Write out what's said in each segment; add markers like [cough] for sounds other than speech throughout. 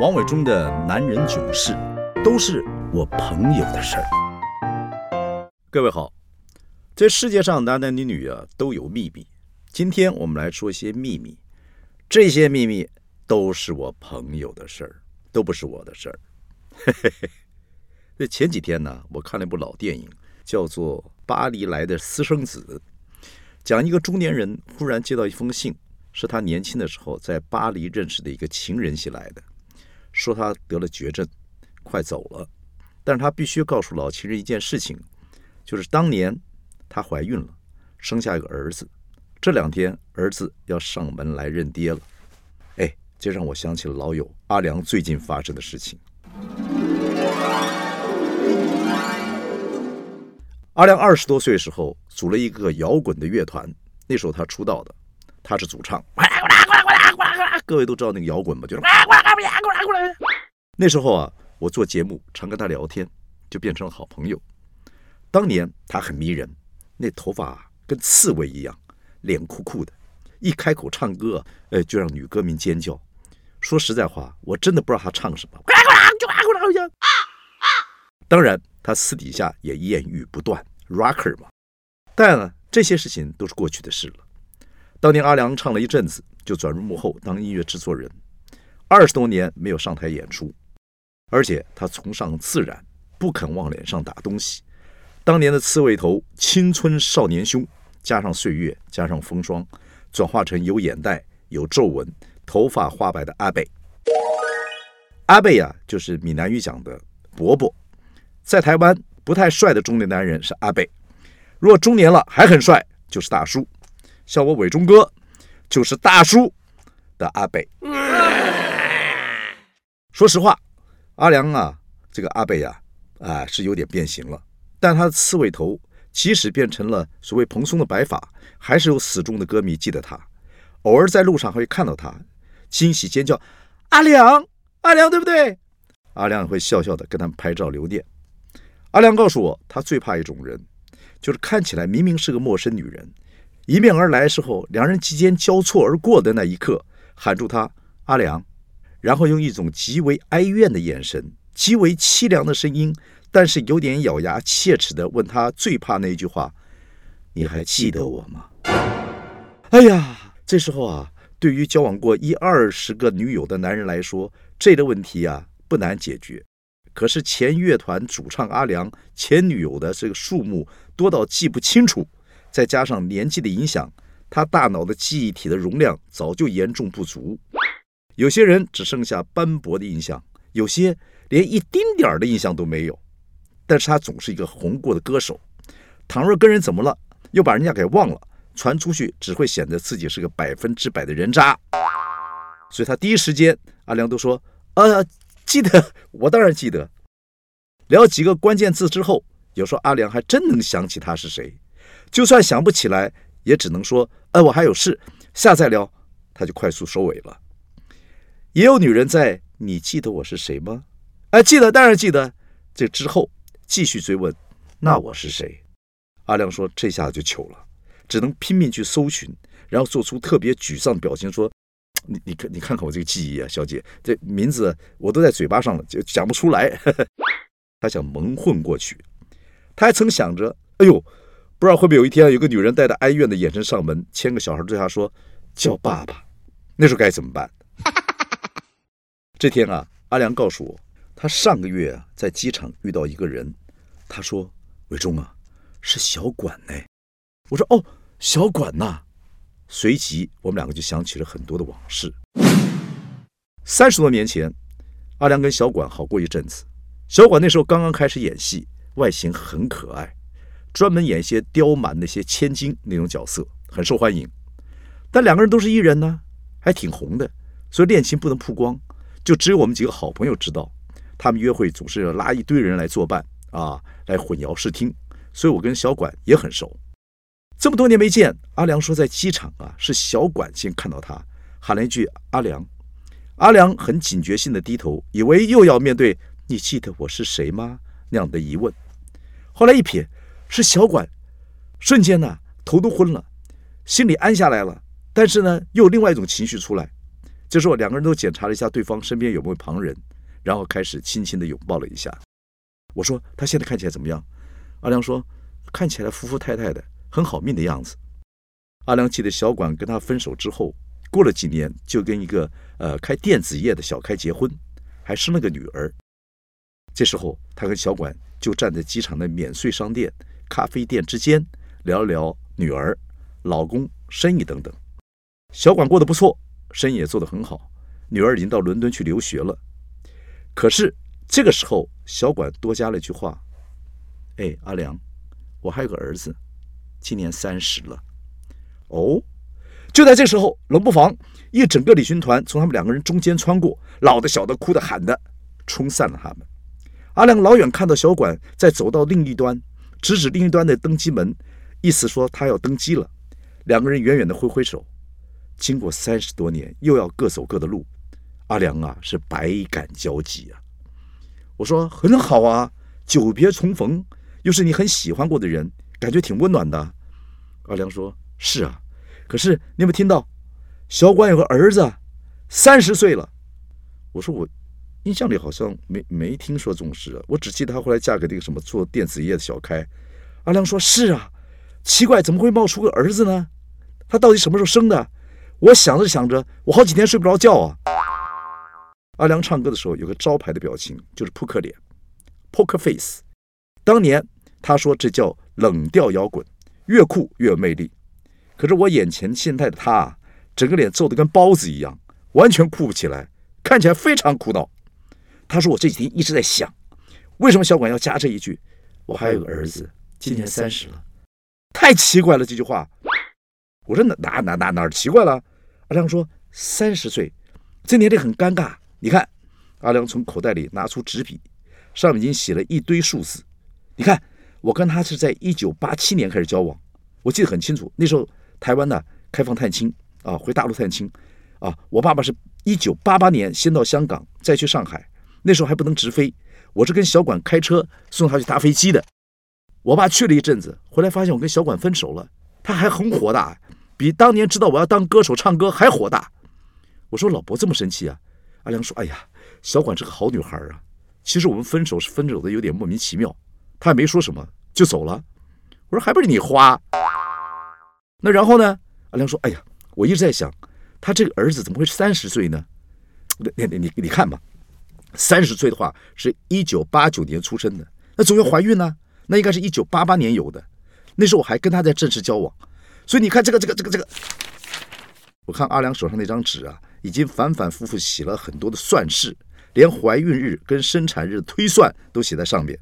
王伟忠的男人囧事，都是我朋友的事儿。各位好，这世界上男男女女啊都有秘密。今天我们来说一些秘密，这些秘密都是我朋友的事儿，都不是我的事儿。嘿嘿嘿。那前几天呢，我看了一部老电影，叫做《巴黎来的私生子》，讲一个中年人忽然接到一封信，是他年轻的时候在巴黎认识的一个情人写来的。说他得了绝症，快走了，但是他必须告诉老情人一件事情，就是当年他怀孕了，生下一个儿子，这两天儿子要上门来认爹了。哎，这让我想起了老友阿良最近发生的事情。阿良二十多岁时候组了一个摇滚的乐团，那时候他出道的，他是主唱。各位都知道那个摇滚嘛，就是拉过来那时候啊，我做节目常跟他聊天，就变成了好朋友。当年他很迷人，那头发跟刺猬一样，脸酷酷的，一开口唱歌，呃，就让女歌迷尖叫。说实在话，我真的不知道他唱什么。当然，他私底下也艳遇不断，rocker 嘛。但呢，这些事情都是过去的事了。当年阿良唱了一阵子。就转入幕后当音乐制作人，二十多年没有上台演出，而且他崇尚自然，不肯往脸上打东西。当年的刺猬头、青春少年胸，加上岁月，加上风霜，转化成有眼袋、有皱纹、头发花白的阿贝。阿贝呀，就是闽南语讲的伯伯。在台湾不太帅的中年男人是阿贝，若中年了还很帅，就是大叔。像我伟忠哥。就是大叔的阿北。说实话，阿良啊，这个阿贝呀，啊是有点变形了。但他的刺猬头，即使变成了所谓蓬松的白发，还是有死忠的歌迷记得他。偶尔在路上还会看到他，惊喜尖叫：“阿良，阿良，对不对？”阿良会笑笑的跟他们拍照留念。阿良告诉我，他最怕一种人，就是看起来明明是个陌生女人。迎面而来时候，两人之间交错而过的那一刻，喊住他阿良，然后用一种极为哀怨的眼神、极为凄凉的声音，但是有点咬牙切齿的问他最怕那一句话：“你还记得我吗？”哎呀，这时候啊，对于交往过一二十个女友的男人来说，这个问题啊不难解决。可是前乐团主唱阿良前女友的这个数目多到记不清楚。再加上年纪的影响，他大脑的记忆体的容量早就严重不足。有些人只剩下斑驳的印象，有些连一丁点儿的印象都没有。但是他总是一个红过的歌手。倘若跟人怎么了，又把人家给忘了，传出去只会显得自己是个百分之百的人渣。所以他第一时间，阿良都说：“呃，记得，我当然记得。”聊几个关键字之后，有时候阿良还真能想起他是谁。就算想不起来，也只能说：“哎，我还有事，下次再聊。”他就快速收尾了。也有女人在，你记得我是谁吗？哎，记得，当然记得。这之后继续追问：“那我是谁？”阿亮说：“这下就糗了，只能拼命去搜寻，然后做出特别沮丧的表情，说：‘你，你看，你看看我这个记忆啊，小姐，这名字我都在嘴巴上了，就讲不出来。[laughs] ’他想蒙混过去，他还曾想着：‘哎呦。’”不知道会不会有一天，有个女人带着哀怨的眼神上门，牵个小孩对他说：“叫爸爸。”那时候该怎么办？这天啊，阿良告诉我，他上个月啊在机场遇到一个人，他说：“伟忠啊，是小管呢。”我说：“哦，小管呐。”随即我们两个就想起了很多的往事。三十多年前，阿良跟小管好过一阵子。小管那时候刚刚开始演戏，外形很可爱。专门演一些刁蛮那些千金那种角色，很受欢迎。但两个人都是艺人呢，还挺红的，所以恋情不能曝光，就只有我们几个好朋友知道。他们约会总是要拉一堆人来作伴啊，来混淆视听。所以我跟小管也很熟。这么多年没见，阿良说在机场啊，是小管先看到他，喊了一句“阿良”。阿良很警觉性的低头，以为又要面对“你记得我是谁吗”那样的疑问。后来一瞥。是小管，瞬间呢头都昏了，心里安下来了，但是呢又有另外一种情绪出来，这时候两个人都检查了一下对方身边有没有旁人，然后开始轻轻的拥抱了一下。我说他现在看起来怎么样？阿良说看起来服服太太的，很好命的样子。阿良记得小管跟他分手之后，过了几年就跟一个呃开电子业的小开结婚，还生了个女儿。这时候他跟小管就站在机场的免税商店、咖啡店之间聊了聊女儿、老公、生意等等。小管过得不错，生意也做得很好，女儿已经到伦敦去留学了。可是这个时候，小管多加了一句话：“哎，阿良，我还有个儿子，今年三十了。”哦，就在这时候，冷不防一整个旅行团从他们两个人中间穿过，老的、小的、哭的、喊的，冲散了他们。阿良老远看到小管在走到另一端，指指另一端的登机门，意思说他要登机了。两个人远远的挥挥手。经过三十多年，又要各走各的路，阿良啊是百感交集啊。我说很好啊，久别重逢，又是你很喜欢过的人，感觉挺温暖的。阿良说。是啊，可是你有没有听到，小管有个儿子，三十岁了。我说我印象里好像没没听说这种事，我只记得她后来嫁给那个什么做电子业的小开。阿良说：“是啊，奇怪，怎么会冒出个儿子呢？他到底什么时候生的？”我想着想着，我好几天睡不着觉啊。阿良唱歌的时候有个招牌的表情，就是扑克脸 （poker face）。当年他说这叫冷调摇滚，越酷越有魅力。可是我眼前现在的他啊，整个脸皱得跟包子一样，完全酷不起来，看起来非常苦恼。他说：“我这几天一直在想，为什么小管要加这一句？我还有个儿子，今年三十了，太奇怪了这句话。”我说：“哪哪哪哪哪奇怪了？”阿良说：“三十岁，这年龄很尴尬。你看，阿良从口袋里拿出纸笔，上面已经写了一堆数字。你看，我跟他是在一九八七年开始交往，我记得很清楚，那时候。”台湾呢，开放探亲啊，回大陆探亲啊。我爸爸是一九八八年先到香港，再去上海，那时候还不能直飞，我是跟小管开车送他去搭飞机的。我爸去了一阵子，回来发现我跟小管分手了，他还很火大，比当年知道我要当歌手唱歌还火大。我说老伯这么生气啊？阿良说：“哎呀，小管是个好女孩啊。其实我们分手是分手的有点莫名其妙，他也没说什么就走了。”我说：“还不是你花。”那然后呢？阿良说：“哎呀，我一直在想，他这个儿子怎么会三十岁呢？你你你你看吧，三十岁的话是一九八九年出生的，那总要怀孕呢。那应该是一九八八年有的，那时候我还跟他在正式交往。所以你看这个这个这个这个，我看阿良手上那张纸啊，已经反反复复写了很多的算式，连怀孕日跟生产日推算都写在上面。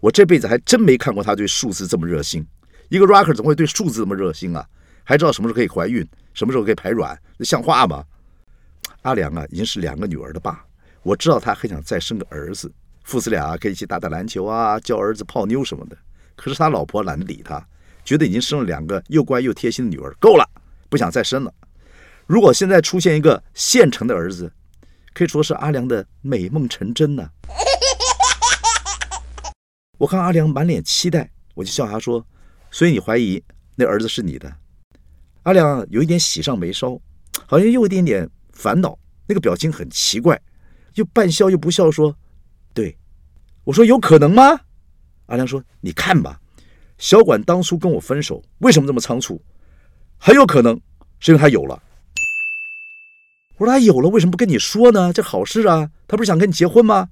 我这辈子还真没看过他对数字这么热心。”一个 rocker 怎么会对数字这么热心啊？还知道什么时候可以怀孕，什么时候可以排卵，那像话吗？阿良啊，已经是两个女儿的爸，我知道他很想再生个儿子，父子俩可以一起打打篮球啊，教儿子泡妞什么的。可是他老婆懒得理他，觉得已经生了两个又乖又贴心的女儿，够了，不想再生了。如果现在出现一个现成的儿子，可以说是阿良的美梦成真呢。[laughs] 我看阿良满脸期待，我就笑他说。所以你怀疑那儿子是你的？阿良有一点喜上眉梢，好像又有一点点烦恼，那个表情很奇怪，又半笑又不笑，说：“对。”我说：“有可能吗？”阿良说：“你看吧，小管当初跟我分手，为什么这么仓促？很有可能是因为他有了。”我说：“他有了，为什么不跟你说呢？这好事啊，他不是想跟你结婚吗？”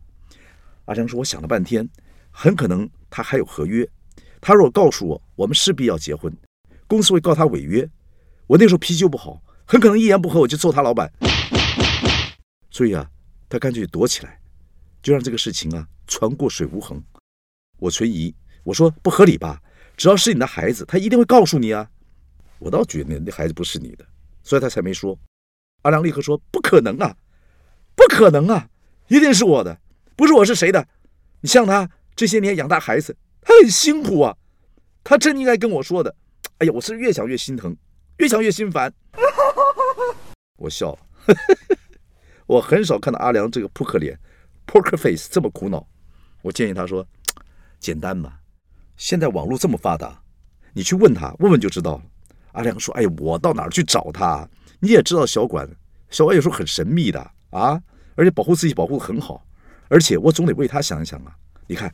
阿良说：“我想了半天，很可能他还有合约。”他如果告诉我我们势必要结婚，公司会告他违约。我那时候脾气又不好，很可能一言不合我就揍他老板。所以啊，他干脆躲起来，就让这个事情啊船过水无痕。我存疑，我说不合理吧？只要是你的孩子，他一定会告诉你啊。我倒觉得那孩子不是你的，所以他才没说。阿良立刻说不可能啊，不可能啊，一定是我的，不是我是谁的？你像他这些年养大孩子。他很辛苦啊，他真应该跟我说的。哎呀，我是越想越心疼，越想越心烦。[laughs] 我笑了，[laughs] 我很少看到阿良这个扑克脸 （poker face） 这么苦恼。我建议他说：“简单嘛，现在网络这么发达，你去问他，问问就知道了。”阿良说：“哎，我到哪儿去找他？你也知道小管小管有时候很神秘的啊，而且保护自己保护的很好，而且我总得为她想一想啊。你看，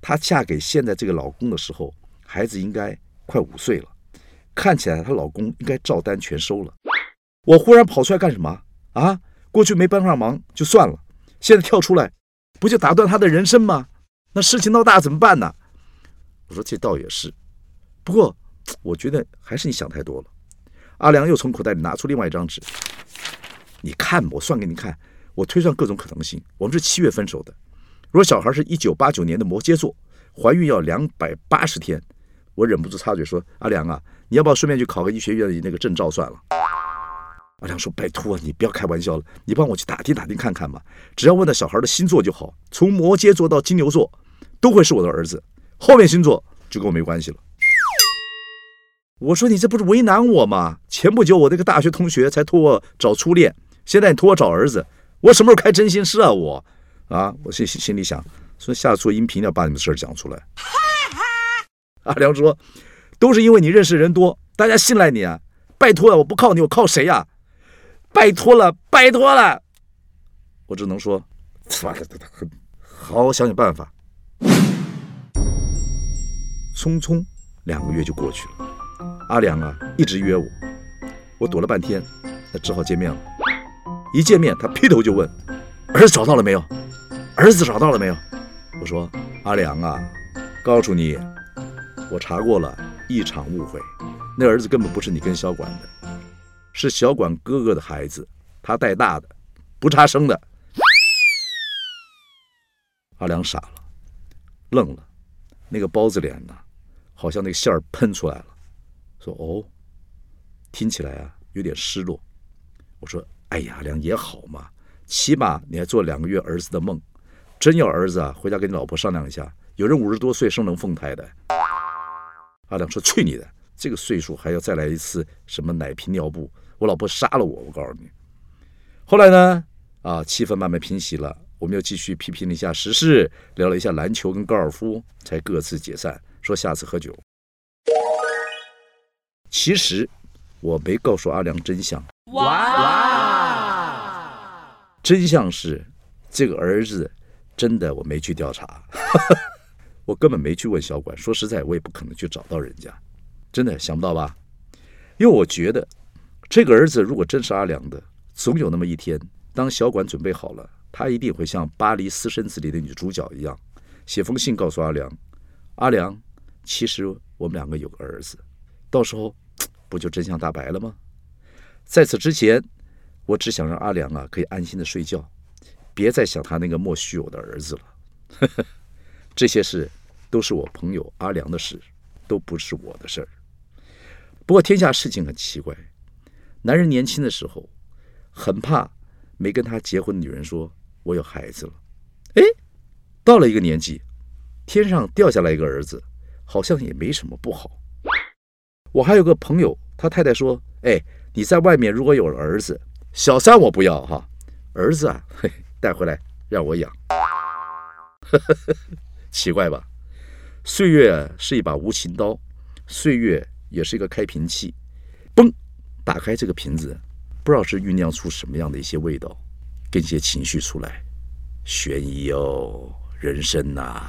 她嫁给现在这个老公的时候，孩子应该快五岁了，看起来她老公应该照单全收了。我忽然跑出来干什么啊？过去没帮上忙就算了，现在跳出来，不就打断他的人生吗？那事情闹大怎么办呢？我说这倒也是，不过我觉得还是你想太多了。阿良又从口袋里拿出另外一张纸，你看，我算给你看，我推算各种可能性。我们是七月分手的，如果小孩是一九八九年的摩羯座，怀孕要两百八十天，我忍不住插嘴说：“阿良啊，你要不要顺便去考个医学院的那个证照算了？”阿良说：“拜托你不要开玩笑了，你帮我去打听打听看看嘛，只要问到小孩的星座就好，从摩羯座到金牛座，都会是我的儿子，后面星座就跟我没关系了。”我说：“你这不是为难我吗？前不久我那个大学同学才托我找初恋，现在你托我找儿子，我什么时候开真心事啊？我啊，我心心里想，说下次做音频要把你们事儿讲出来。[laughs] ”阿良说：“都是因为你认识人多，大家信赖你啊！拜托了，我不靠你，我靠谁呀？拜托了，拜托了！我只能说，好 [laughs] 好想想办法。”匆匆两个月就过去了。阿良啊，一直约我，我躲了半天，那只好见面了。一见面，他劈头就问：“儿子找到了没有？儿子找到了没有？”我说：“阿良啊，告诉你，我查过了，一场误会。那儿子根本不是你跟小管的，是小管哥哥的孩子，他带大的，不差生的。”阿良傻了，愣了，那个包子脸呐，好像那个馅儿喷出来了。说哦，听起来啊有点失落。我说，哎呀，良也好嘛，起码你还做两个月儿子的梦。真要儿子啊，回家跟你老婆商量一下。有人五十多岁生龙凤胎的。阿良说：“去你的，这个岁数还要再来一次什么奶瓶尿布？我老婆杀了我！我告诉你。”后来呢，啊，气氛慢慢平息了，我们又继续批评了一下时事，聊了一下篮球跟高尔夫，才各自解散，说下次喝酒。其实我没告诉阿良真相。哇！真相是这个儿子真的我没去调查，[laughs] 我根本没去问小管。说实在，我也不可能去找到人家，真的想不到吧？因为我觉得这个儿子如果真是阿良的，总有那么一天，当小管准备好了，他一定会像《巴黎私生子》里的女主角一样，写封信告诉阿良：“阿良，其实我们两个有个儿子。”到时候，不就真相大白了吗？在此之前，我只想让阿良啊可以安心的睡觉，别再想他那个莫须有的儿子了。[laughs] 这些事都是我朋友阿良的事，都不是我的事儿。不过天下事情很奇怪，男人年轻的时候很怕没跟他结婚的女人说我有孩子了。哎，到了一个年纪，天上掉下来一个儿子，好像也没什么不好。我还有个朋友，他太太说：“哎，你在外面如果有了儿子，小三我不要哈，儿子啊，嘿，带回来让我养。[laughs] ”奇怪吧？岁月是一把无情刀，岁月也是一个开瓶器。嘣，打开这个瓶子，不知道是酝酿出什么样的一些味道，跟一些情绪出来。悬疑哦，人生呐。